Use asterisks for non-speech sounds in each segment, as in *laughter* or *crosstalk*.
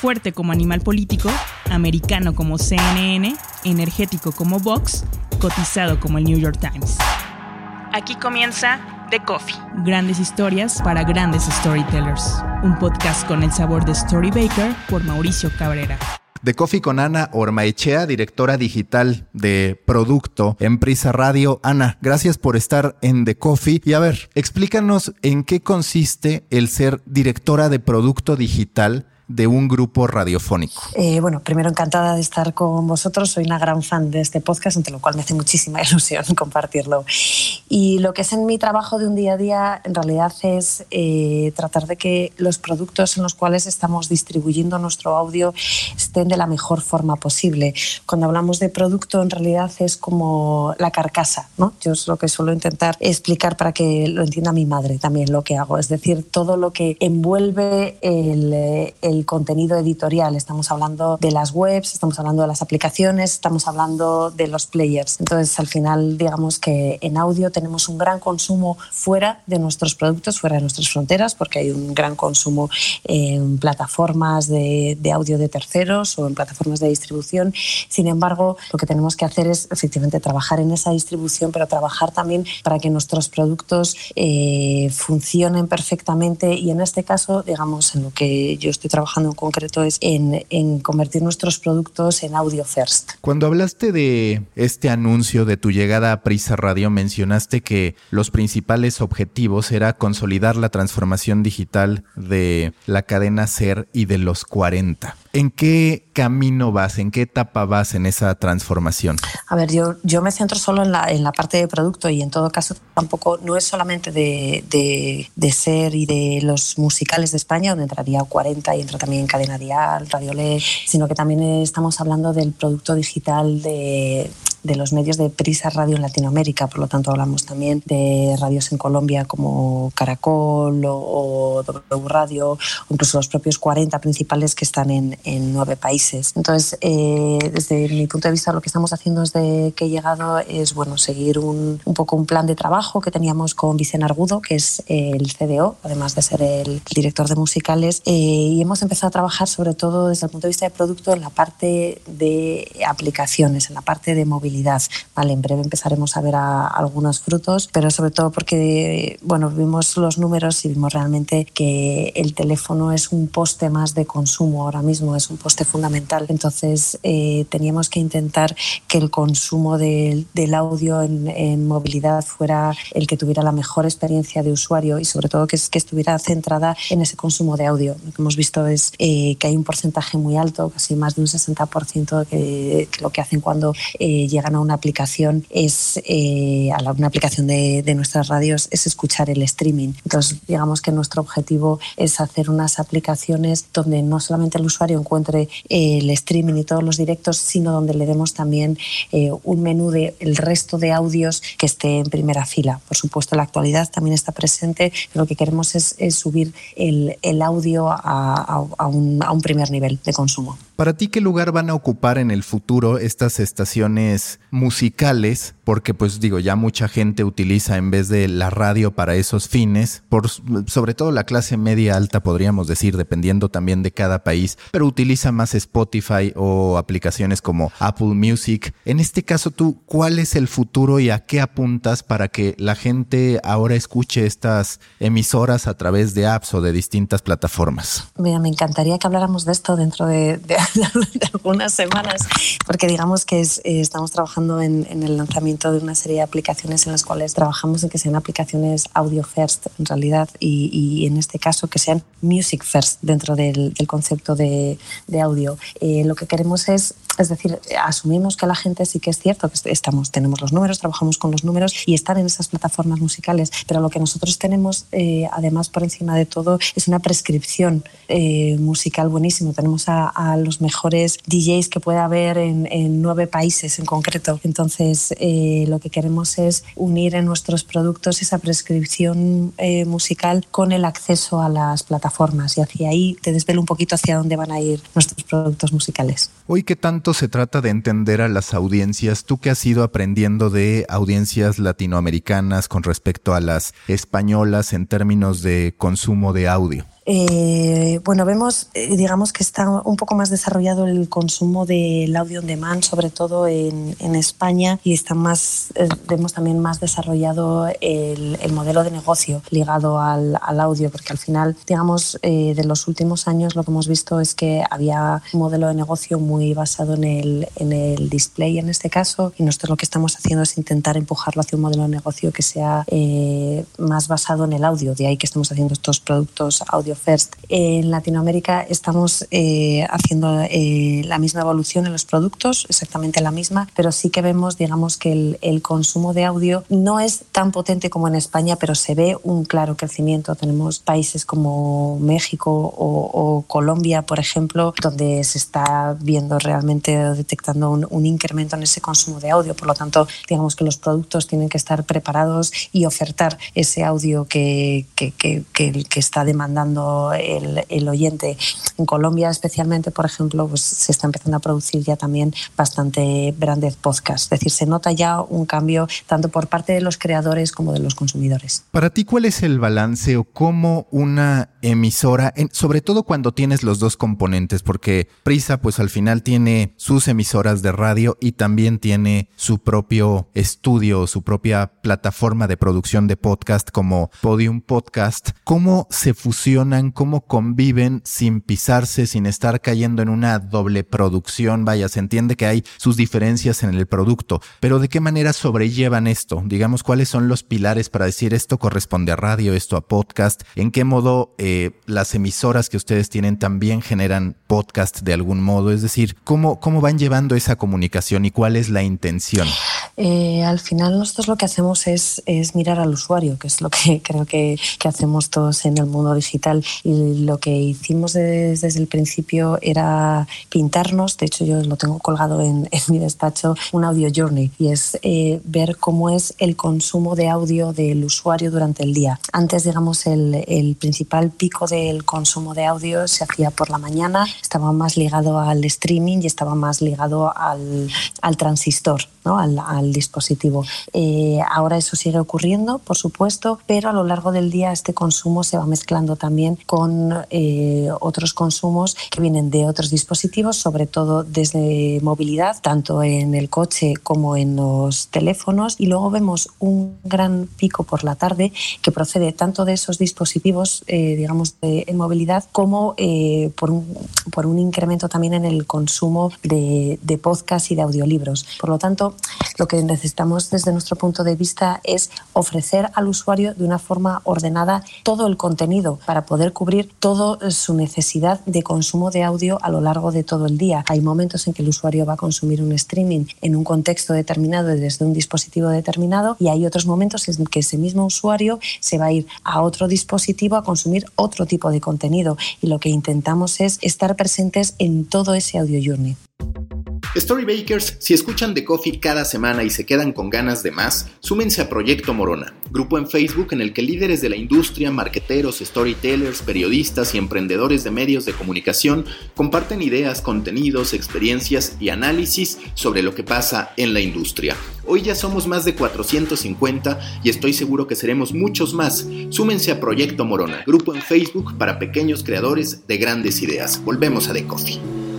Fuerte como animal político, americano como CNN, energético como Vox, cotizado como el New York Times. Aquí comienza The Coffee. Grandes historias para grandes storytellers. Un podcast con el sabor de Story Baker por Mauricio Cabrera. The Coffee con Ana Ormaechea, directora digital de producto en Prisa Radio. Ana, gracias por estar en The Coffee. Y a ver, explícanos en qué consiste el ser directora de producto digital de un grupo radiofónico. Eh, bueno, primero encantada de estar con vosotros. Soy una gran fan de este podcast, entre lo cual me hace muchísima *laughs* ilusión compartirlo. Y lo que es en mi trabajo de un día a día, en realidad es eh, tratar de que los productos en los cuales estamos distribuyendo nuestro audio estén de la mejor forma posible. Cuando hablamos de producto, en realidad es como la carcasa, ¿no? Yo es lo que suelo intentar explicar para que lo entienda mi madre también lo que hago. Es decir, todo lo que envuelve el, el contenido editorial. Estamos hablando de las webs, estamos hablando de las aplicaciones, estamos hablando de los players. Entonces, al final, digamos que en audio tenemos un gran consumo fuera de nuestros productos, fuera de nuestras fronteras, porque hay un gran consumo en plataformas de, de audio de terceros o en plataformas de distribución. Sin embargo, lo que tenemos que hacer es efectivamente trabajar en esa distribución, pero trabajar también para que nuestros productos eh, funcionen perfectamente y en este caso, digamos, en lo que yo estoy trabajando, trabajando en concreto es en, en convertir nuestros productos en audio first. Cuando hablaste de este anuncio de tu llegada a Prisa Radio, mencionaste que los principales objetivos era consolidar la transformación digital de la cadena Ser y de los 40. ¿En qué camino vas? ¿En qué etapa vas en esa transformación? A ver, yo, yo me centro solo en la, en la parte de producto y en todo caso tampoco no es solamente de, de, ser y de los musicales de España, donde entraría 40 y entra también Cadena Dial, Radio Le, sino que también estamos hablando del producto digital de, de los medios de Prisa Radio en Latinoamérica, por lo tanto hablamos también de radios en Colombia como Caracol o, o W Radio, o incluso los propios 40 principales que están en, en nueve países. Entonces, eh, desde mi punto de vista, lo que estamos haciendo desde que he llegado es bueno, seguir un, un poco un plan de trabajo que teníamos con Vicente Argudo, que es el CDO, además de ser el director de musicales, eh, y hemos empezado a trabajar sobre todo desde el punto de vista de producto en la parte de aplicaciones, en la parte de movilidad. Vale, en breve empezaremos a ver a, algunos frutos, pero sobre todo porque bueno, vimos los números y vimos realmente que el teléfono es un poste más de consumo ahora mismo es un poste fundamental. Entonces eh, teníamos que intentar que el consumo de, del audio en, en, movilidad fuera el que tuviera la mejor experiencia de usuario y sobre todo que, que estuviera centrada en ese consumo de audio. Lo que hemos visto es eh, que hay un porcentaje muy alto, casi más de un 60% que, que lo que hacen cuando eh, llegan a una aplicación es eh, una aplicación de, nuestras radios es escuchar el streaming. Entonces digamos que nuestro objetivo es hacer unas aplicaciones donde no solamente el usuario encuentre eh, el streaming y todos los directos, sino donde le demos también eh, un menú de el resto de audios que esté en primera fila. Por supuesto, la actualidad también está presente, lo que queremos es, subir el, audio a un primer nivel de consumo. ¿Para ti qué lugar van a ocupar en el futuro estas estaciones musicales? Porque pues digo, ya mucha gente utiliza en vez de la radio para esos fines, por sobre todo la clase media alta podríamos decir, dependiendo también de cada país, pero utiliza más Spotify o aplicaciones como Apple Music. En este caso tú, ¿cuál es el futuro y a qué apuntas para que la gente ahora escuche estas emisoras a través de apps o de distintas plataformas? Mira, me encantaría que habláramos de esto dentro de, de *laughs* de algunas semanas, porque digamos que es, eh, estamos trabajando en, en, el lanzamiento de una serie de aplicaciones en las cuales trabajamos en que sean aplicaciones audio first en realidad y, y en este caso que sean music first dentro del, del concepto de, de audio. Eh, lo que queremos es es decir, asumimos que la gente sí que es cierto que estamos, tenemos los números, trabajamos con los números y están en esas plataformas musicales, pero lo que nosotros tenemos, eh, además por encima de todo, es una prescripción eh, musical buenísimo. Tenemos a, los mejores DJs que pueda haber en, en nueve países en concreto. Entonces, eh, lo que queremos es unir en nuestros productos esa prescripción eh, musical con el acceso a las plataformas y hacia ahí te desvelo un poquito hacia dónde van a ir nuestros productos musicales. Hoy, ¿qué tanto se trata de entender a las audiencias? Tú que has ido aprendiendo de audiencias latinoamericanas con respecto a las españolas en términos de consumo de audio. Eh, bueno, vemos, eh, digamos que está un poco más desarrollado el consumo del audio on demand, sobre todo en, España, y está más, eh, vemos también más desarrollado el, modelo de negocio ligado al, audio, porque al final, digamos, de los últimos años lo que hemos visto es que había un modelo de negocio muy basado en el, en el display en este caso, y nosotros lo que estamos haciendo es intentar empujarlo hacia un modelo de negocio que sea más basado en el audio, de ahí que estamos haciendo estos productos audio first. En Latinoamérica estamos eh, haciendo eh, la misma evolución en los productos, exactamente la misma, pero sí que vemos, digamos, que el, el, consumo de audio no es tan potente como en España, pero se ve un claro crecimiento. Tenemos países como México o, o Colombia, por ejemplo, donde se está viendo realmente, detectando un, un incremento en ese consumo de audio. Por lo tanto, digamos que los productos tienen que estar preparados y ofertar ese audio que, que, que, que está demandando el, oyente. En Colombia especialmente, por ejemplo, pues se está empezando a producir ya también bastante branded podcast. Es decir, se nota ya un cambio tanto por parte de los creadores como de los consumidores. Para ti, ¿cuál es el balance o cómo una emisora, sobre todo cuando tienes los dos componentes? Porque Prisa, pues al final tiene sus emisoras de radio y también tiene su propio estudio, su propia plataforma de producción de podcast como Podium Podcast. ¿Cómo se ¿Cómo conviven sin pisarse, sin estar cayendo en una doble producción? Vaya, se entiende que hay sus diferencias en el producto, pero ¿de qué manera sobrellevan esto? Digamos, ¿cuáles son los pilares para decir esto corresponde a radio, esto a podcast? ¿En qué modo eh, las emisoras que ustedes tienen también generan podcast de algún modo? Es decir, ¿cómo, cómo van llevando esa comunicación y cuál es la intención? Eh, al final nosotros lo que hacemos es, es, mirar al usuario, que es lo que *laughs* creo que, que hacemos todos en el mundo digital y lo que hicimos desde, el principio era pintarnos, de hecho yo lo tengo colgado *laughs* en, mi despacho, un audio journey y es eh, ver cómo es el consumo de audio del usuario durante el día. Antes, digamos, el, el principal pico del consumo de audio se hacía por la mañana, estaba más ligado al streaming y estaba más ligado al, al transistor, ¿no? al, al dispositivo. Eh, ahora eso sigue ocurriendo, por supuesto, pero a lo largo del día este consumo se va mezclando también con eh, otros consumos que vienen de otros dispositivos, sobre todo desde movilidad, tanto en el coche como en los teléfonos. Y luego vemos un gran pico por la tarde que procede tanto de esos dispositivos, eh, digamos, de, en movilidad, como por, un, por un incremento también en el consumo de, de podcast y de audiolibros. Por lo tanto, lo que necesitamos desde nuestro punto de vista es ofrecer al usuario de una forma ordenada todo el contenido para poder cubrir toda su necesidad de consumo de audio a lo largo de todo el día. Hay momentos en que el usuario va a consumir un streaming en un contexto determinado desde un dispositivo determinado y hay otros momentos en que ese mismo usuario se va a ir a otro dispositivo a consumir otro tipo de contenido y lo que intentamos es estar presentes en todo ese audio journey. Storybakers, si escuchan The Coffee cada semana y se quedan con ganas de más, súmense a Proyecto Morona, grupo en Facebook en el que líderes de la industria, marqueteros, storytellers, periodistas y emprendedores de medios de comunicación comparten ideas, contenidos, experiencias y análisis sobre lo que pasa en la industria. Hoy ya somos más de 450 y estoy seguro que seremos muchos más. Súmense a Proyecto Morona, grupo en Facebook para pequeños creadores de grandes ideas. Volvemos a The Coffee.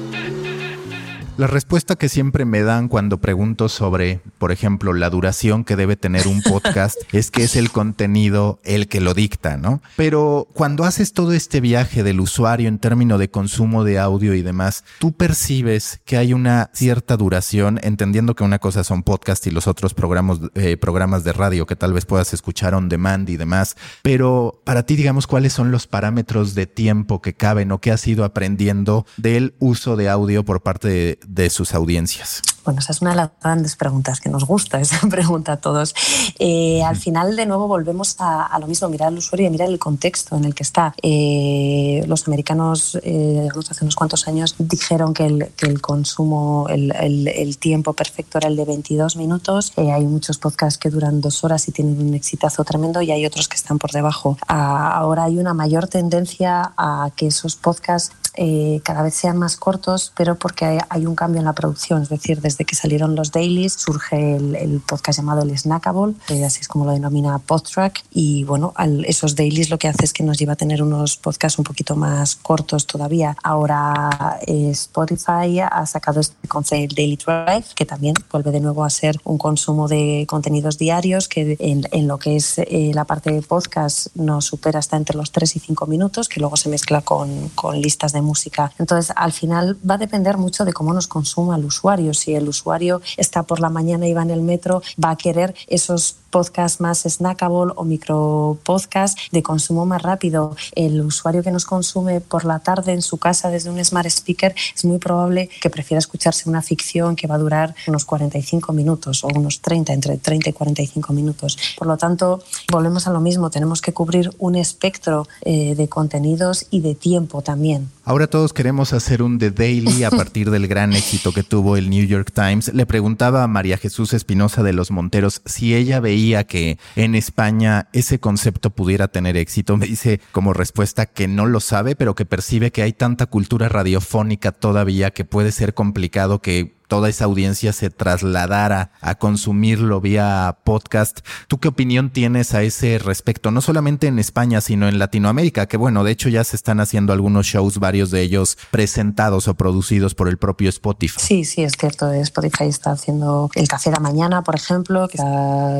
La respuesta que siempre me dan cuando pregunto sobre, por ejemplo, la duración que debe tener un podcast *laughs* es que es el contenido el que lo dicta, ¿no? Pero cuando haces todo este viaje del usuario en términos de consumo de audio y demás, tú percibes que hay una cierta duración, entendiendo que una cosa son podcasts y los otros programas, eh, programas de radio que tal vez puedas escuchar on demand y demás. Pero para ti, digamos, ¿cuáles son los parámetros de tiempo que caben o que has ido aprendiendo del uso de audio por parte de de sus audiencias? Bueno, esa es una de las grandes preguntas que nos gusta, *laughs* esa pregunta a todos. Eh, al final, de nuevo, volvemos a, lo mismo, mirar al usuario y mirar el contexto en el que está. Eh, los americanos, eh, hace unos cuantos años, dijeron que el, que el consumo, el, el, tiempo perfecto era el de 22 minutos. hay muchos podcasts que duran dos horas y tienen un exitazo tremendo y hay otros que están por debajo. ahora hay una mayor tendencia a que esos podcasts cada vez sean más cortos, pero porque hay, hay, un cambio en la producción, es decir, desde desde que salieron los dailies surge el, podcast llamado el Snackable, así es como lo denomina Podtrack. Y bueno, esos dailies lo que hace es que nos lleva a tener unos podcasts un poquito más cortos todavía. Ahora eh, Spotify ha sacado este concepto Daily Drive, que también vuelve de nuevo a ser un consumo de contenidos diarios, que en, lo que es eh, la parte de podcast nos supera hasta entre los 3 y 5 minutos, que luego se mezcla con, con listas de música. Entonces, al final va a depender mucho de cómo nos consuma el usuario. Si el usuario está por la mañana y va en el metro, va a querer esos podcast más snackable o micro podcast de consumo más rápido. El usuario que nos consume por la tarde en su casa desde un smart speaker es muy probable que prefiera escucharse una ficción que va a durar unos 45 minutos o unos 30, entre 30 y 45 minutos. Por lo tanto, volvemos a lo mismo, tenemos que cubrir un espectro eh, de contenidos y de tiempo también. Ahora todos queremos hacer un The Daily a *laughs* partir del gran éxito que tuvo el New York Times. Le preguntaba a María Jesús Espinosa de los Monteros si ella veía que en España ese concepto pudiera tener éxito. Me dice como respuesta que no lo sabe, pero que percibe que hay tanta cultura radiofónica todavía que puede ser complicado que toda esa audiencia se trasladara a consumirlo vía podcast. ¿Tú qué opinión tienes a ese respecto? No solamente en España, sino en Latinoamérica, que bueno, de hecho ya se están haciendo algunos shows, varios de ellos presentados o producidos por el propio Spotify. Sí, sí, es cierto. Spotify está haciendo el Café de Mañana, por ejemplo, que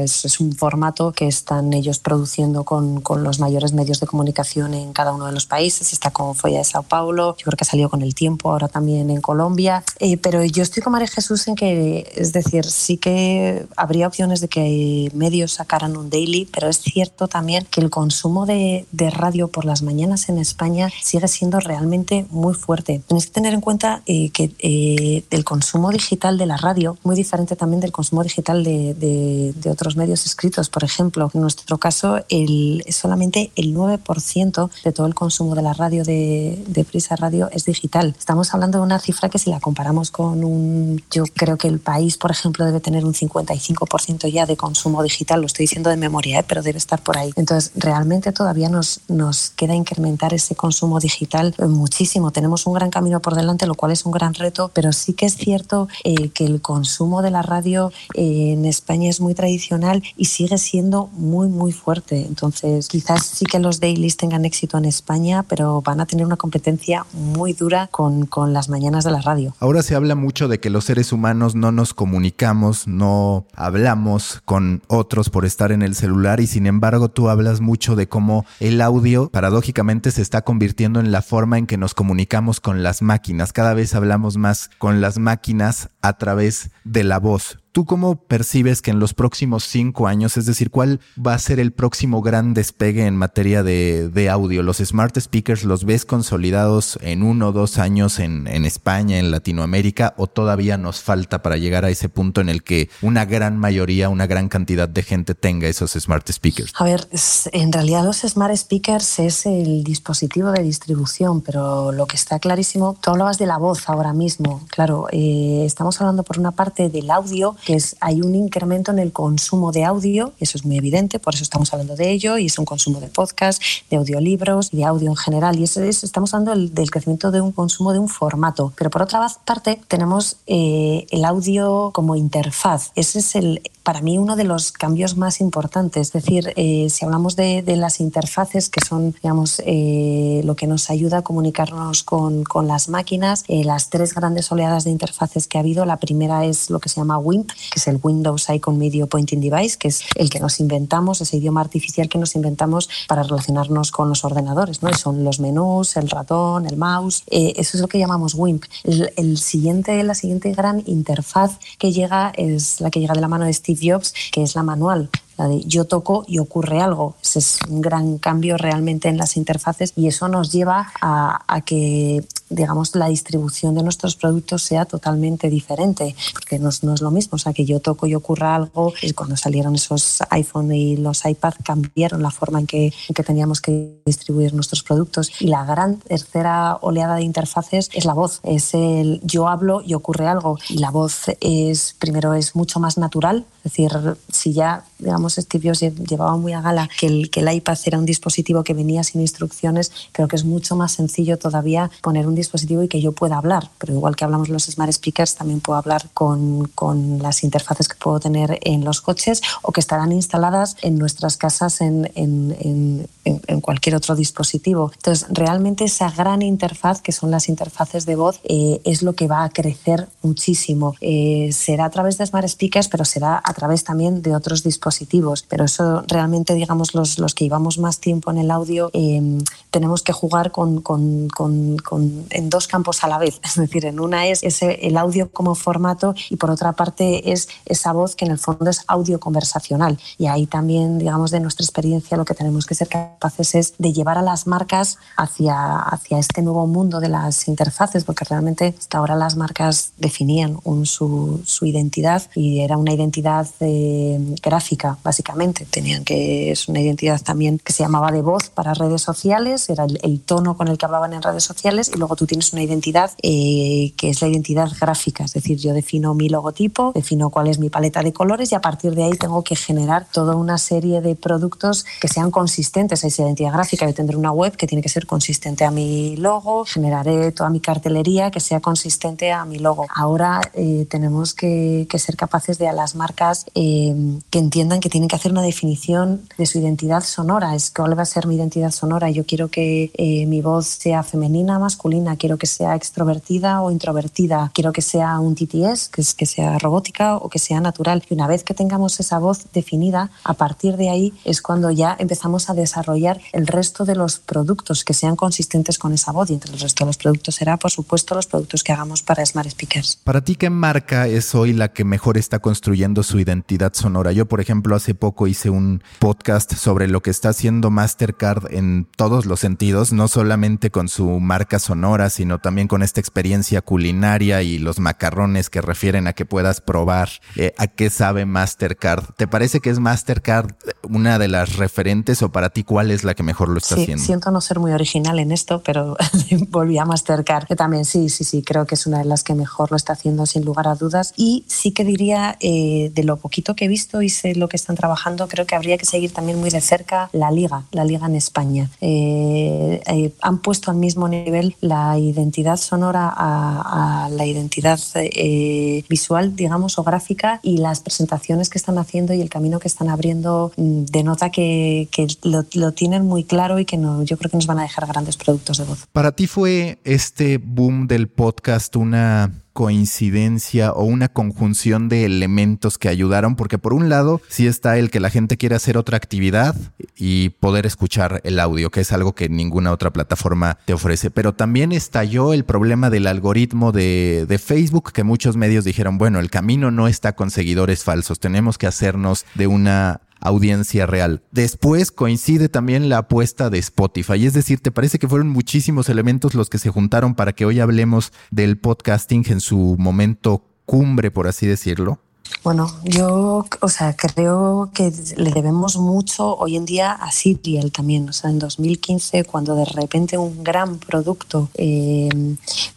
es, un formato que están ellos produciendo con, con, los mayores medios de comunicación en cada uno de los países. Está con Folla de Sao Paulo, yo creo que ha salido con el tiempo, ahora también en Colombia. Eh, pero yo estoy como Jesús en que, es decir, sí que habría opciones de que medios sacaran un daily, pero es cierto también que el consumo de, de radio por las mañanas en España sigue siendo realmente muy fuerte. Tienes que tener en cuenta eh, que eh, el consumo digital de la radio, muy diferente también del consumo digital de, de, otros medios escritos. Por ejemplo, en nuestro caso, el, solamente el 9% de todo el consumo de la radio de, de Prisa Radio es digital. Estamos hablando de una cifra que si la comparamos con un yo creo que el país, por ejemplo, debe tener un 55% ya de consumo digital, lo estoy diciendo de memoria, ¿eh? pero debe estar por ahí. Entonces, realmente todavía nos, nos queda incrementar ese consumo digital muchísimo. Tenemos un gran camino por delante, lo cual es un gran reto, pero sí que es cierto eh, que el consumo de la radio eh, en España es muy tradicional y sigue siendo muy, muy fuerte. Entonces, quizás sí que los dailies tengan éxito en España, pero van a tener una competencia muy dura con, con las mañanas de la radio. Ahora se habla mucho de que los seres humanos no nos comunicamos, no hablamos con otros por estar en el celular y sin embargo tú hablas mucho de cómo el audio paradójicamente se está convirtiendo en la forma en que nos comunicamos con las máquinas. Cada vez hablamos más con las máquinas a través de la voz. ¿Tú cómo percibes que en los próximos cinco años, es decir, cuál va a ser el próximo gran despegue en materia de, audio? ¿Los smart speakers los ves consolidados en uno o dos años en, España, en Latinoamérica, o todavía nos falta para llegar a ese punto en el que una gran mayoría, una gran cantidad de gente tenga esos smart speakers? A ver, en realidad los smart speakers es el dispositivo de distribución, pero lo que está clarísimo, tú hablabas de la voz ahora mismo, claro, eh, estamos hablando por una parte del audio, que es, hay un incremento en el consumo de audio, eso es muy evidente, por eso estamos hablando de ello, y es un consumo de podcast, de audiolibros, de audio en general, y eso es, estamos hablando del, crecimiento de un consumo de un formato. Pero por otra parte, tenemos eh, el audio como interfaz. Ese es el, para mí uno de los cambios más importantes. Es decir, eh, si hablamos de, las interfaces que son, digamos, eh, lo que nos ayuda a comunicarnos con, con las máquinas, eh, las tres grandes oleadas de interfaces que ha habido, la primera es lo que se llama WIMP, que es el Windows Icon Media Pointing Device, que es el que nos inventamos, ese idioma artificial que nos inventamos para relacionarnos con los ordenadores, ¿no? son los menús, el ratón, el mouse, eso es lo que llamamos WIMP. El, el, siguiente, la siguiente gran interfaz que llega es la que llega de la mano de Steve Jobs, que es la manual la de yo toco y ocurre algo. Ese es un gran cambio realmente en las interfaces y eso nos lleva a, a que digamos, la distribución de nuestros productos sea totalmente diferente, porque no, no, es lo mismo, o sea, que yo toco y ocurra algo, y cuando salieron esos iPhone y los iPad cambiaron la forma en que, en que teníamos que distribuir nuestros productos. Y la gran tercera oleada de interfaces es la voz, es el yo hablo y ocurre algo, y la voz es, primero, es mucho más natural, es decir, si ya, digamos, Steve Jobs llevaba muy a gala que el, que el iPad era un dispositivo que venía sin instrucciones, creo que es mucho más sencillo todavía poner un dispositivo y que yo pueda hablar, pero igual que hablamos los smart speakers, también puedo hablar con, con las interfaces que puedo tener en los coches o que estarán instaladas en nuestras casas en, en, en, cualquier otro dispositivo. Entonces, realmente esa gran interfaz, que son las interfaces de voz, eh, es lo que va a crecer muchísimo. Eh, será a través de smart speakers, pero será a través también de otros dispositivos. Pero eso realmente, digamos, los, los que llevamos más tiempo en el audio, eh, tenemos que jugar con, con, con, en dos campos a la vez. *laughs* Es decir, en una es ese, el audio como formato y por otra parte es esa voz que en el fondo es audio conversacional. Y ahí también, digamos, de nuestra experiencia, lo que tenemos que ser capaces es de llevar a las marcas hacia, hacia este nuevo mundo de las interfaces, porque realmente hasta ahora las marcas definían su, su, identidad y era una identidad eh, gráfica, básicamente. Tenían que, es una identidad también que se llamaba de voz para redes sociales, era el, tono con el que hablaban en redes sociales y luego tú tienes una identidad eh, que es la identidad gráfica, es decir, yo defino mi logotipo, defino cuál es mi paleta de colores y a partir de ahí tengo que generar toda una serie de productos que sean consistentes esa identidad gráfica. Yo tendré una web que tiene que ser consistente a mi logo, generaré toda mi cartelería que sea consistente a mi logo. Ahora eh, tenemos que, ser capaces de a las marcas eh, que entiendan que tienen que hacer una definición de su identidad sonora. Es cuál va a ser mi identidad sonora. Yo quiero que eh, mi voz sea femenina, masculina, quiero que sea extrovertida o introvertida, quiero que sea un TTS, que, es, que sea robótica o que sea natural. Y una vez que tengamos esa voz definida, a partir de ahí es cuando ya empezamos a desarrollar el resto de los productos que sean consistentes con esa voz y entre el resto de los productos será, por supuesto, los productos que hagamos para Smart Speakers. Para ti, ¿qué marca es hoy la que mejor está construyendo su identidad sonora? Yo, por ejemplo, hace poco hice un podcast sobre lo que está haciendo Mastercard en todos los sentidos, no solamente con su marca sonora, sino también con esta experiencia culinaria y los macarrones que refieren a que puedas probar eh, a qué sabe Mastercard. ¿Te parece que es Mastercard una de las referentes o para ti cuál es la que mejor lo está sí, haciendo? Siento no ser muy original en esto, pero *laughs* volví a Mastercard, que también sí, sí, sí, creo que es una de las que mejor lo está haciendo sin lugar a dudas. Y sí que diría, eh, de lo poquito que he visto y sé lo que están trabajando, creo que habría que seguir también muy de cerca la liga, la liga en España. Eh, eh, han puesto al mismo nivel la identidad sonora a, la identidad visual, digamos, o gráfica y las presentaciones que están haciendo y el camino que están abriendo mm, denota que, que lo, lo, tienen muy claro y que no, yo creo que nos van a dejar grandes productos de voz. Para ti fue este boom del podcast una coincidencia o una conjunción de elementos que ayudaron, porque por un lado sí está el que la gente quiere hacer otra actividad y poder escuchar el audio, que es algo que ninguna otra plataforma te ofrece, pero también estalló el problema del algoritmo de, de Facebook, que muchos medios dijeron, bueno, el camino no está con seguidores falsos, tenemos que hacernos de una audiencia real. Después coincide también la apuesta de Spotify. Es decir, ¿te parece que fueron muchísimos elementos los que se juntaron para que hoy hablemos del podcasting en su momento cumbre, por así decirlo? Bueno, yo, o sea, creo que le debemos mucho hoy en día a Serial también. O sea, en 2015, cuando de repente un gran producto eh,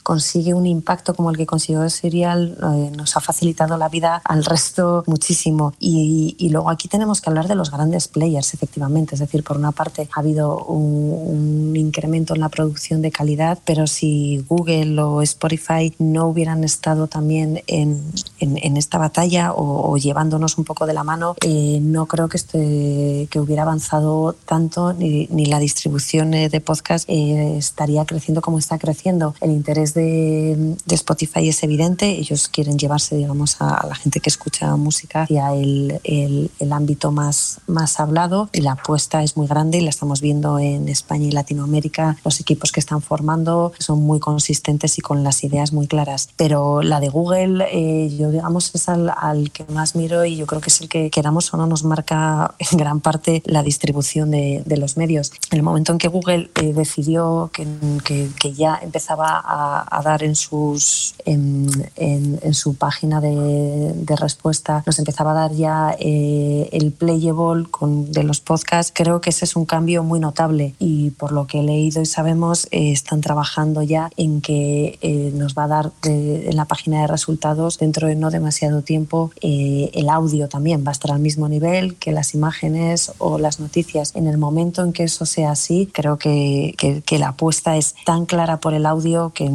consigue un impacto como el que consiguió Serial, eh, nos ha facilitado la vida al resto muchísimo. Y, luego aquí tenemos que hablar de los grandes players, efectivamente. Es decir, por una parte ha habido un, incremento en la producción de calidad, pero si Google o Spotify no hubieran estado también en esta batalla, o, llevándonos un poco de la mano, eh, no creo que, este, que hubiera avanzado tanto ni, ni la distribución eh, de podcast eh, estaría creciendo como está creciendo. El interés de, de, Spotify es evidente, ellos quieren llevarse digamos, a, la gente que escucha música hacia el, el, el, ámbito más, más hablado y la apuesta es muy grande y la estamos viendo en España y Latinoamérica. Los equipos que están formando son muy consistentes y con las ideas muy claras. Pero la de Google, yo digamos, es al al que más miro y yo creo que es el que queramos o no nos marca en gran parte la distribución de, de los medios. En el momento en que Google eh, decidió que, que, que, ya empezaba a, a, dar en, sus, en, en, su página de, de, respuesta, nos empezaba a dar ya eh, el playable con, de los podcasts, creo que ese es un cambio muy notable y por lo que he leído y sabemos, eh, están trabajando ya en que eh, nos va a dar en la página de resultados dentro de no demasiado tiempo el audio también va a estar al mismo nivel que las imágenes o las noticias. En el momento en que eso sea así, creo que, la apuesta es tan clara por el audio que,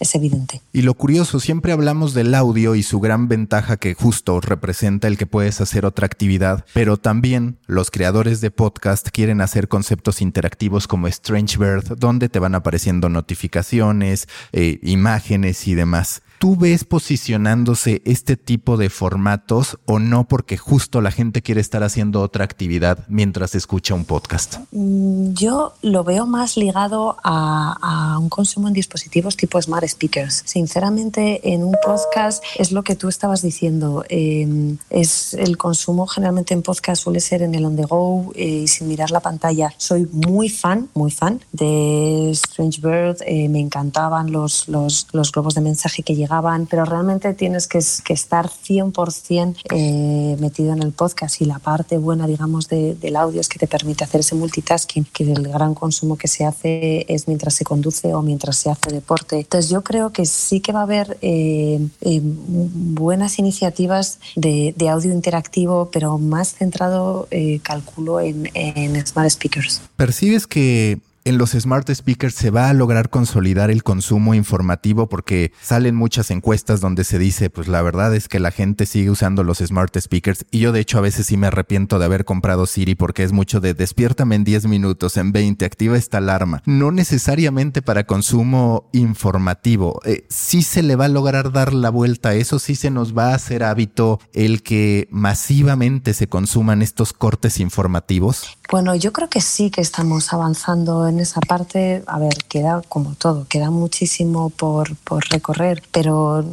es evidente. Y lo curioso, siempre hablamos del audio y su gran ventaja que justo representa el que puedes hacer otra actividad, pero también los creadores de podcast quieren hacer conceptos interactivos como Strange Bird, donde te van apareciendo notificaciones, eh, imágenes y demás. ¿Tú ves posicionándose este tipo de formatos o no porque justo la gente quiere estar haciendo otra actividad mientras escucha un podcast? Mm, yo lo veo más ligado a, un consumo en dispositivos tipo smart speakers. Sinceramente, en un podcast es lo que tú estabas diciendo. Em, es el consumo generalmente en podcast suele ser en el on the go eh, y sin mirar la pantalla. Soy muy fan, muy fan de Strange Bird. Eh, me encantaban los, los, globos de mensaje que llegan pero realmente tienes que, estar 100% eh, metido en el podcast y la parte buena, digamos, del audio es que te permite hacer ese multitasking, que el gran consumo que se hace es mientras se conduce o mientras se hace deporte. Entonces yo creo que sí que va a haber eh, eh, buenas iniciativas de, audio interactivo, pero más centrado, calculo, en, en smart speakers. ¿Percibes que en los smart speakers se va a lograr consolidar el consumo informativo porque salen muchas encuestas donde se dice, pues la verdad es que la gente sigue usando los smart speakers y yo de hecho a veces sí me arrepiento de haber comprado Siri porque es mucho de despiértame en 10 minutos, en 20, activa esta alarma. No necesariamente para consumo informativo. Eh, sí se le va a lograr dar la vuelta a eso, sí se nos va a hacer hábito el que masivamente se consuman estos cortes informativos. Bueno, yo creo que sí que estamos avanzando en esa parte. A ver, queda como todo, queda muchísimo por, por recorrer, pero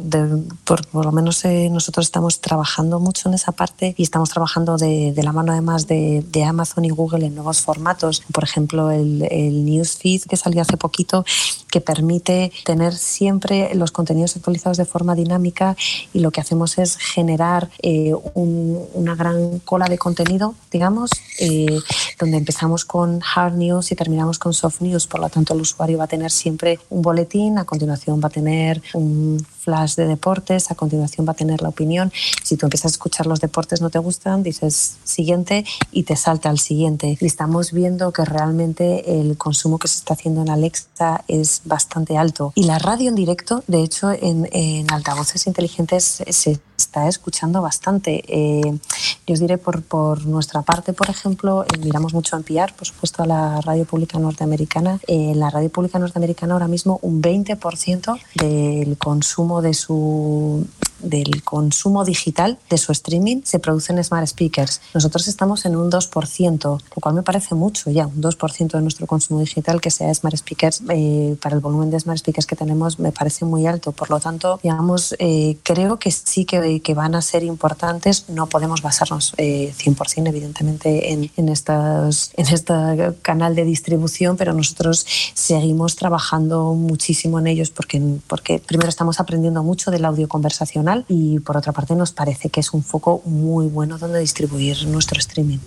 por, por, lo menos eh, nosotros estamos trabajando mucho en esa parte y estamos trabajando de, de la mano además de, de, Amazon y Google en nuevos formatos. Por ejemplo, el, el Newsfeed que salió hace poquito, que permite tener siempre los contenidos actualizados de forma dinámica y lo que hacemos es generar eh, una gran cola de contenido, digamos. Eh, donde empezamos con hard news y terminamos con soft news. Por lo tanto, el usuario va a tener siempre un boletín, a continuación va a tener un flash de deportes, a continuación va a tener la opinión. Si tú empiezas a escuchar los deportes no te gustan, dices siguiente y te salta al siguiente. Y estamos viendo que realmente el consumo que se está haciendo en Alexa es bastante alto. Y la radio en directo, de hecho, en, en altavoces inteligentes se está escuchando bastante. Eh, yo os diré por, por nuestra parte, por ejemplo, eh, miramos mucho a NPR, por supuesto, a la radio pública norteamericana. Eh, la radio pública norteamericana ahora mismo un 20% del consumo de su del consumo digital de su streaming se produce en smart speakers. Nosotros estamos en un 2%, lo cual me parece mucho ya, un 2% de nuestro consumo digital que sea smart speakers. Eh, para el volumen de smart speakers que tenemos me parece muy alto. Por lo tanto, digamos, eh, creo que sí que, que, van a ser importantes. No podemos basarnos eh, 100% evidentemente en, en, estas, en este canal de distribución, pero nosotros seguimos trabajando muchísimo en ellos porque, porque primero estamos aprendiendo mucho del audio conversacional y por otra parte nos parece que es un foco muy bueno donde distribuir nuestro streaming.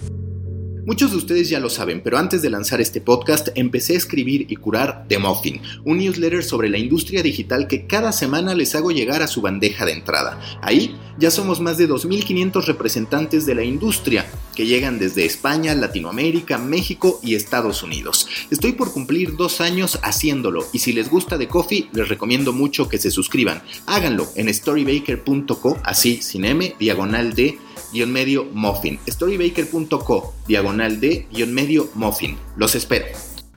Muchos de ustedes ya lo saben, pero antes de lanzar este podcast empecé a escribir y curar The Muffin, un newsletter sobre la industria digital que cada semana les hago llegar a su bandeja de entrada. Ahí ya somos más de 2.500 representantes de la industria que llegan desde España, Latinoamérica, México y Estados Unidos. Estoy por cumplir dos años haciéndolo y si les gusta The Coffee les recomiendo mucho que se suscriban. Háganlo en storybaker.co, así sin M, diagonal de guion medio muffin. Storybaker.co, diagonal de guion medio muffin. Los espero.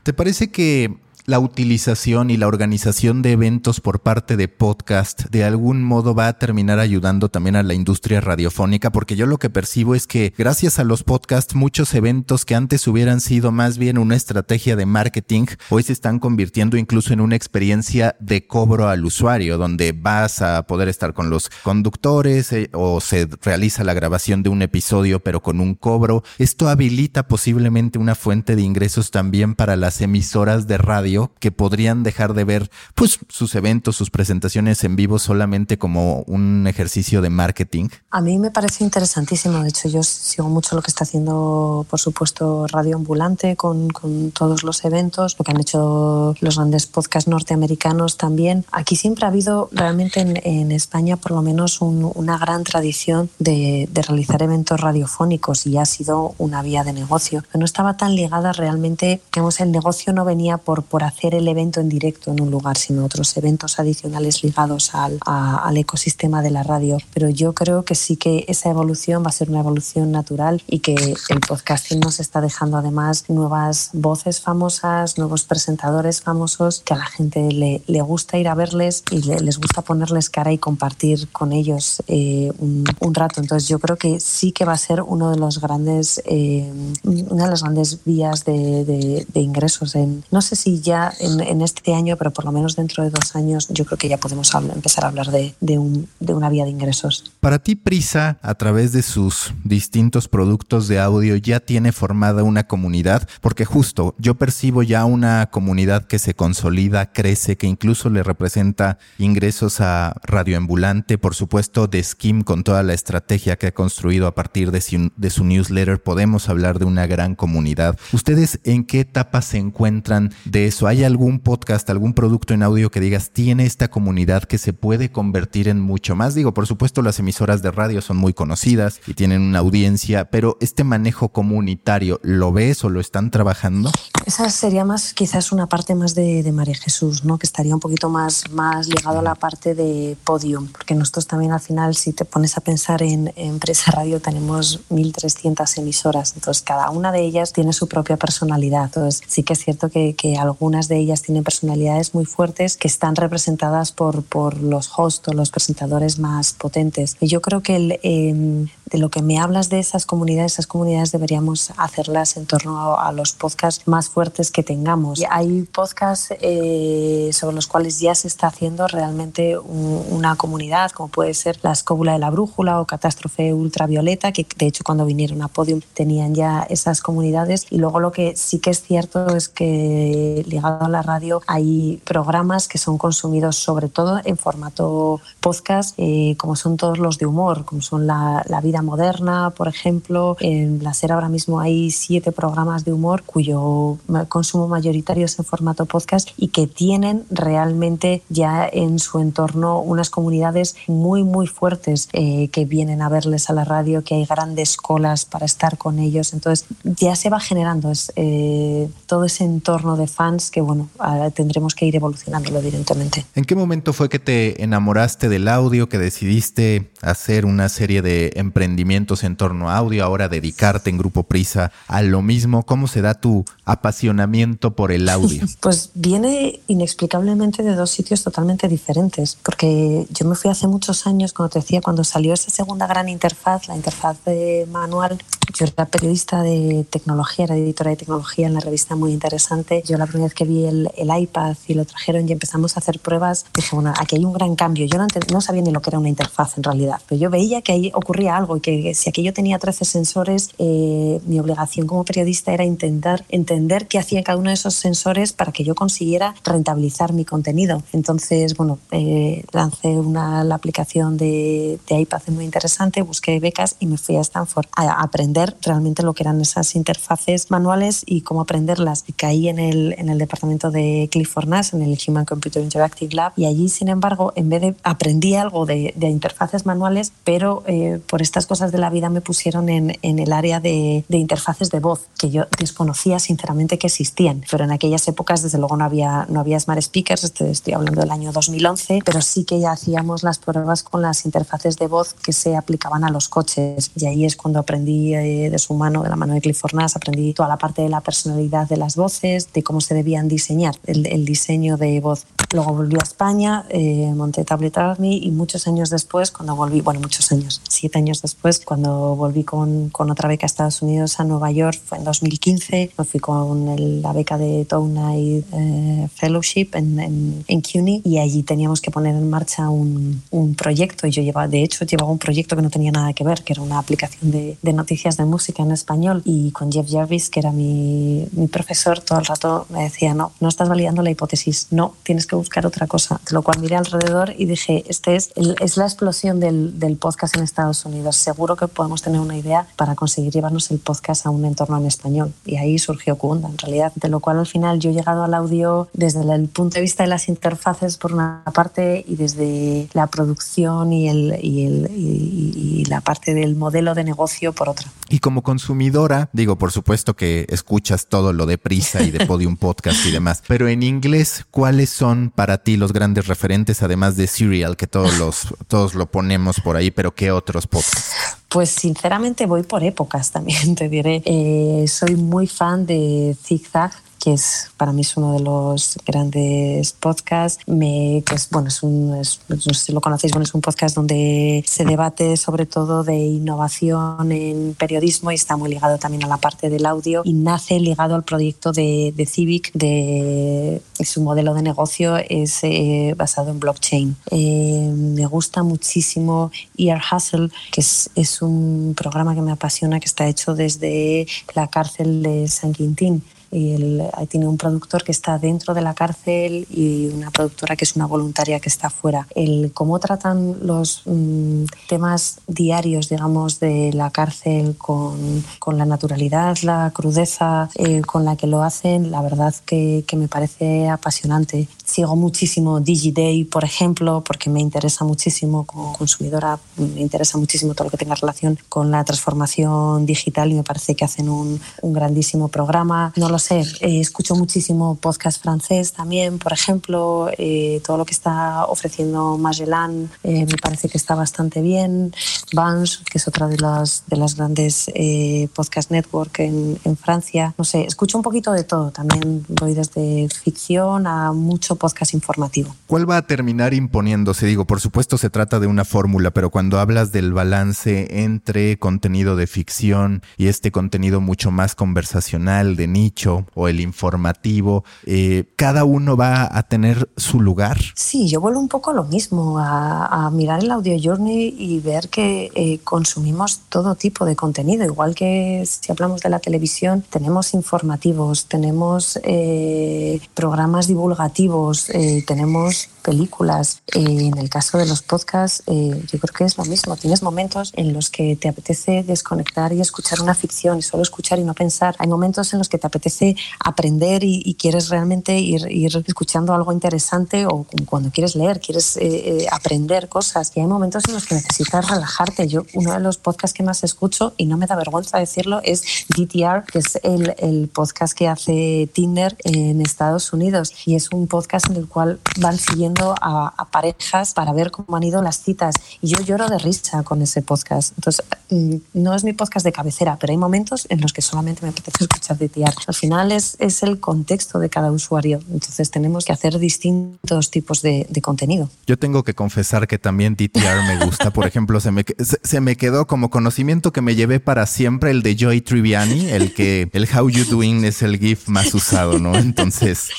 ¿Te parece que la utilización y la organización de eventos por parte de podcast de algún modo va a terminar ayudando también a la industria radiofónica, porque yo lo que percibo es que gracias a los podcasts muchos eventos que antes hubieran sido más bien una estrategia de marketing, hoy se están convirtiendo incluso en una experiencia de cobro al usuario, donde vas a poder estar con los conductores eh, o se realiza la grabación de un episodio pero con un cobro. Esto habilita posiblemente una fuente de ingresos también para las emisoras de radio que podrían dejar de ver pues sus eventos, sus presentaciones en vivo solamente como un ejercicio de marketing? A mí me parece interesantísimo. De hecho, yo sigo mucho lo que está haciendo, por supuesto, Radio Ambulante con, con todos los eventos, lo que han hecho los grandes podcasts norteamericanos también. Aquí siempre ha habido realmente en, en España por lo menos un, una gran tradición de, de, realizar eventos radiofónicos y ha sido una vía de negocio. Pero no estaba tan ligada realmente, digamos, el negocio no venía por, por hacer el evento en directo en un lugar, sino otros eventos adicionales ligados al, a, al ecosistema de la radio. Pero yo creo que sí que esa evolución va a ser una evolución natural y que el podcasting nos está dejando además nuevas voces famosas, nuevos presentadores famosos que a la gente le, le gusta ir a verles y le, les gusta ponerles cara y compartir con ellos eh, un, un, rato. Entonces yo creo que sí que va a ser uno de los grandes, eh, una de las grandes vías de, de, de ingresos. En, no sé si ya en, este año, pero por lo menos dentro de dos años, yo creo que ya podemos empezar a hablar de, de, un, de una vía de ingresos. Para ti, Prisa, a través de sus distintos productos de audio, ya tiene formada una comunidad, porque justo yo percibo ya una comunidad que se consolida, crece, que incluso le representa ingresos a Radio Ambulante, por supuesto de Skim con toda la estrategia que ha construido a partir de su, de su newsletter, podemos hablar de una gran comunidad. ¿Ustedes en qué etapa se encuentran de eso? ¿Hay algún podcast, algún producto en audio que digas tiene esta comunidad que se puede convertir en mucho más? Digo, por supuesto las emisoras de radio son muy conocidas y tienen una audiencia, pero este manejo comunitario, ¿lo ves o lo están trabajando? Esa sería más quizás una parte más de, de María Jesús, ¿no? que estaría un poquito más, más ligado a la parte de podium, porque nosotros también al final, si te pones a pensar en, en Presa Radio, tenemos 1.300 emisoras, entonces cada una de ellas tiene su propia personalidad. Entonces sí que es cierto que, que de ellas tienen personalidades muy fuertes que están representadas por, por los hosts o los presentadores más potentes. Yo creo que el, eh, de lo que me hablas de esas comunidades, esas comunidades deberíamos hacerlas en torno a, los podcasts más fuertes que tengamos. Y hay podcasts eh, sobre los cuales ya se está haciendo realmente un, una comunidad, como puede ser La Escóbula de la Brújula o Catástrofe Ultravioleta, que de hecho cuando vinieron a Podium tenían ya esas comunidades. Y luego lo que sí que es cierto es que ligado a la radio hay programas que son consumidos sobre todo en formato podcast, eh, como son todos los de humor, como son la Vida Moderna, por ejemplo. En la SER ahora mismo hay siete programas de humor cuyo consumo mayoritario es en formato podcast y que tienen realmente ya en su entorno unas comunidades muy, muy fuertes eh, que vienen a verles a la radio, que hay grandes colas para estar con ellos. Entonces ya se va generando es, eh, todo ese entorno de fans que, bueno, tendremos que ir evolucionándolo evidentemente. ¿En qué momento fue que te enamoraste del audio, que decidiste hacer una serie de emprendimientos en torno a audio, ahora dedicarte en Grupo Prisa a lo mismo? ¿Cómo se da tu apasionamiento por el audio? *laughs* Pues viene inexplicablemente de dos sitios totalmente diferentes, porque yo me fui hace muchos años, como te decía, cuando salió esa segunda gran interfaz, la interfaz de manual, yo era periodista de tecnología, era editora de tecnología en la revista muy interesante. Yo la primera vez que vi el, el iPad y lo trajeron y empezamos a hacer pruebas, dije, bueno, aquí hay un gran cambio. Yo no, no sabía ni lo que era una interfaz en realidad, pero yo veía que ahí ocurría algo y que si aquello tenía 13 sensores, eh, mi obligación como periodista era intentar entender qué hacía cada uno de esos sensores para que yo consiguiera rentabilizar mi contenido. Entonces, bueno, eh, lancé una, la aplicación de, de iPad muy interesante, busqué becas y me fui a Stanford a aprender realmente lo que eran esas interfaces manuales y cómo aprenderlas. Y caí en el, en el departamento de Clifford Nash, en el Human Computer Interactive Lab, y allí, sin embargo, en vez de aprendí algo de, de interfaces manuales, pero eh, por estas cosas de la vida me pusieron en, en el área de, de, interfaces de voz, que yo desconocía sinceramente que existían. Pero en aquellas épocas, desde luego, no había, no había smart speakers, estoy, estoy hablando del año 2011, pero sí que ya hacíamos las pruebas con las interfaces de voz que se aplicaban a los coches. Y ahí es cuando aprendí eh, de su mano, de la mano de Clifford Nash, aprendí toda la parte de la personalidad de las voces, de cómo se debían diseñar, el, el diseño de voz. Luego volví a España, eh, monté Tablet Army y muchos años después, cuando volví, bueno, muchos años, siete años después, después, cuando volví con, con, otra beca a Estados Unidos, a Nueva York, fue en 2015, me fui con la beca de Townite eh, Fellowship en, en, en, CUNY y allí teníamos que poner en marcha un, un, proyecto y yo llevaba, de hecho, llevaba un proyecto que no tenía nada que ver, que era una aplicación de, de noticias de música en español y con Jeff Jarvis, que era mi, mi profesor, todo el rato me decía, no, no estás validando la hipótesis, no, tienes que buscar otra cosa. De lo cual miré alrededor y dije, este es, es la explosión del, del, podcast en Estados Unidos. Seguro que podemos tener una idea para conseguir llevarnos el podcast a un entorno en español. Y ahí surgió Kunda, en realidad. De lo cual al final yo he llegado al audio desde el punto de vista de las interfaces por una parte y desde la producción y, el, y, el, y, la parte del modelo de negocio por otra. Y como consumidora, digo, por supuesto que escuchas todo lo de Prisa y de *laughs* Podium Podcast y demás, pero en inglés, ¿cuáles son para ti los grandes referentes, además de Serial, que todos, los, *laughs* todos lo ponemos por ahí, pero qué otros podcasts? Pues sinceramente voy por épocas también, *laughs* te diré. Eh, soy muy fan de Zigzag que es para mí es uno de los grandes podcasts. Me, que es, bueno, es un, es, no sé si lo conocéis, bueno, es un podcast donde se debate sobre todo de innovación en periodismo y está muy ligado también a la parte del audio y nace ligado al proyecto de, de Civic, de su modelo de negocio es eh, basado en blockchain. Eh, me gusta muchísimo Ear Hustle, que es, es un programa que me apasiona, que está hecho desde la cárcel de San Quintín y él, tiene un productor que está dentro de la cárcel y una productora que es una voluntaria que está fuera. El cómo tratan los mm, temas diarios, digamos, de la cárcel con, con la naturalidad, la crudeza eh, con la que lo hacen, la verdad que, que me parece apasionante. Sigo muchísimo DigiDay, por ejemplo, porque me interesa muchísimo como consumidora, me interesa muchísimo todo lo que tenga relación con la transformación digital y me parece que hacen un, un grandísimo programa. No lo sé, eh, escucho muchísimo podcast francés también, por ejemplo, eh, todo lo que está ofreciendo Magellan eh, me parece que está bastante bien. Vans, que es otra de las, de las grandes eh, podcast network en, en Francia. No sé, escucho un poquito de todo. También voy desde ficción a mucho podcast informativo. ¿Cuál va a terminar imponiéndose? Digo, por supuesto se trata de una fórmula, pero cuando hablas del balance entre contenido de ficción y este contenido mucho más conversacional, de nicho o el informativo, eh, ¿cada uno va a tener su lugar? Sí, yo vuelvo un poco a lo mismo, a, a mirar el audio journey y ver que eh, consumimos todo tipo de contenido, igual que si hablamos de la televisión, tenemos informativos, tenemos eh, programas divulgativos, eh, tenemos películas. Eh, en el caso de los podcasts, eh, yo creo que es lo mismo. Tienes momentos en los que te apetece desconectar y escuchar una ficción y solo escuchar y no pensar. Hay momentos en los que te apetece aprender y, y quieres realmente ir, ir, escuchando algo interesante o cuando quieres leer, quieres eh, aprender cosas. Y hay momentos en los que necesitas relajarte. Yo, uno de los podcasts que más escucho, y no me da vergüenza decirlo, es DTR, que es el, el podcast que hace Tinder en Estados Unidos. Y es un podcast en el cual van siguiendo a, a, parejas para ver cómo han ido las citas. Y yo lloro de risa con ese podcast. Entonces, mm, no es mi podcast de cabecera, pero hay momentos en los que solamente me apetece *laughs* escuchar de tiar. Al final es, es el contexto de cada usuario. Entonces, tenemos que hacer distintos tipos de, de contenido. Yo tengo que confesar que también DTR me gusta. Por ejemplo, se me, se, se me quedó como conocimiento que me llevé para siempre el de Joy Triviani, el que el How You Doing es el GIF más usado, ¿no? Entonces,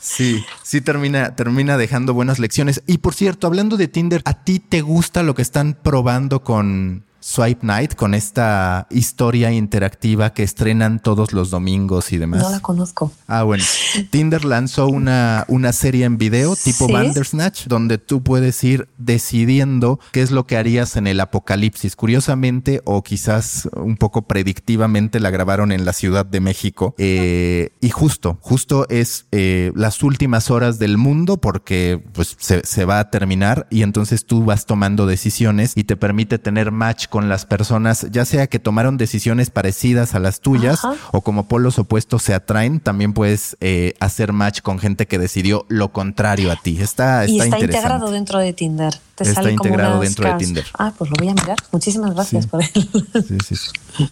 sí, sí termina, termina dejando buenas lecciones. Y por cierto, hablando de Tinder, ¿a ti te gusta lo que están probando con Swipe Night, con esta historia interactiva que estrenan todos los domingos y demás? No la conozco. Ah, bueno. *laughs* Tinder lanzó una, una serie en video tipo ¿Sí? Bandersnatch, donde tú puedes ir decidiendo qué es lo que harías en el apocalipsis. Curiosamente, o quizás un poco predictivamente, la grabaron en la Ciudad de México. Eh, y justo, justo es eh, las últimas horas del mundo porque pues se, se va a terminar y entonces tú vas tomando decisiones y te permite tener match con las personas, ya sea que tomaron decisiones parecidas a las tuyas Ajá. o como polos opuestos se atraen, también puedes eh, hacer match con gente que decidió lo contrario a ti. Está, está, y está integrado dentro de Tinder. Te está sale integrado dentro de Tinder. Ah, pues lo voy a mirar. Muchísimas gracias sí. por él. *laughs* Sí, sí. *laughs*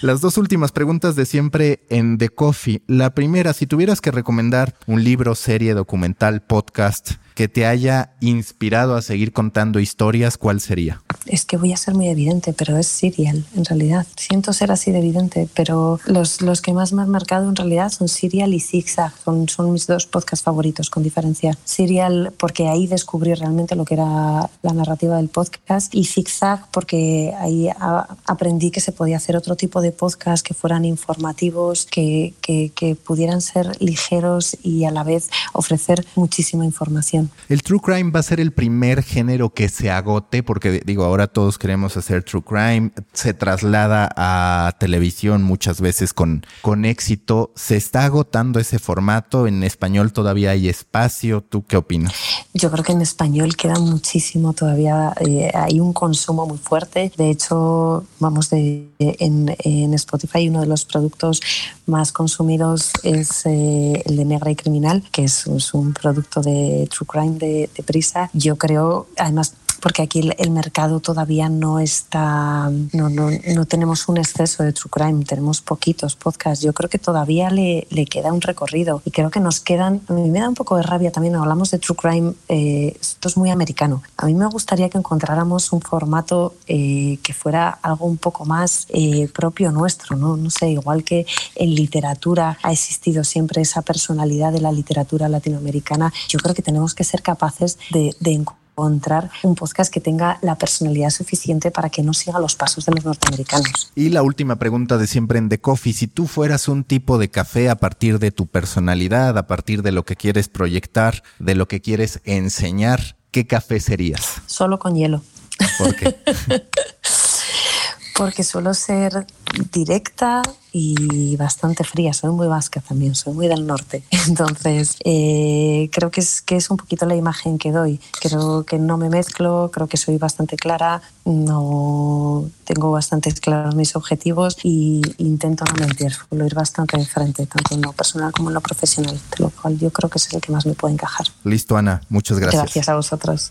Las dos últimas preguntas de siempre en The Coffee. La primera, si tuvieras que recomendar un libro, serie, documental, podcast que te haya inspirado a seguir contando historias, ¿cuál sería? es que voy a ser muy evidente, pero es Serial en realidad. Siento ser así de evidente, pero los, los que más me han marcado en realidad son Serial y Zigzag. Son, son mis dos podcasts favoritos, con diferencia. Serial porque ahí descubrí realmente lo que era la narrativa del podcast y Zigzag porque ahí aprendí que se podía hacer otro tipo de podcast que fueran informativos, que, que, que pudieran ser ligeros y a la vez ofrecer muchísima información. El True Crime va a ser el primer género que se agote porque digo, ahora todos queremos hacer True Crime, se traslada a televisión muchas veces con, con éxito. ¿Se está agotando ese formato? ¿En español todavía hay espacio? ¿Tú qué opinas? Yo creo que en español queda muchísimo todavía. Eh, hay un consumo muy fuerte. De hecho, vamos, de, en, en, Spotify uno de los productos más consumidos es eh, el de Negra y Criminal, que es, un producto de True Crime de, de Prisa. Yo creo, además, porque aquí el, mercado todavía no está, no, no, no, tenemos un exceso de true crime, tenemos poquitos podcasts. Yo creo que todavía le, le, queda un recorrido y creo que nos quedan, a mí me da un poco de rabia también, hablamos de true crime, eh, esto es muy americano. A mí me gustaría que encontráramos un formato eh, que fuera algo un poco más eh, propio nuestro, ¿no? no sé, igual que en literatura ha existido siempre esa personalidad de la literatura latinoamericana, yo creo que tenemos que ser capaces de, de encontrar encontrar un podcast que tenga la personalidad suficiente para que no siga los pasos de los norteamericanos. Y la última pregunta de siempre en The Coffee, si tú fueras un tipo de café a partir de tu personalidad, a partir de lo que quieres proyectar, de lo que quieres enseñar, ¿qué café serías? Solo con hielo. ¿Por qué? *laughs* porque suelo ser directa y bastante fría. Soy muy vasca también, soy muy del norte. *laughs* Entonces, eh, creo que es, que es un poquito la imagen que doy. Creo que no me mezclo, creo que soy bastante clara, no tengo bastante claros mis objetivos y intento no mentir, suelo ir bastante de frente, tanto en lo personal como en lo profesional, de lo cual yo creo que es el que más me puede encajar. Listo, Ana. Muchas gracias. Gracias a vosotros.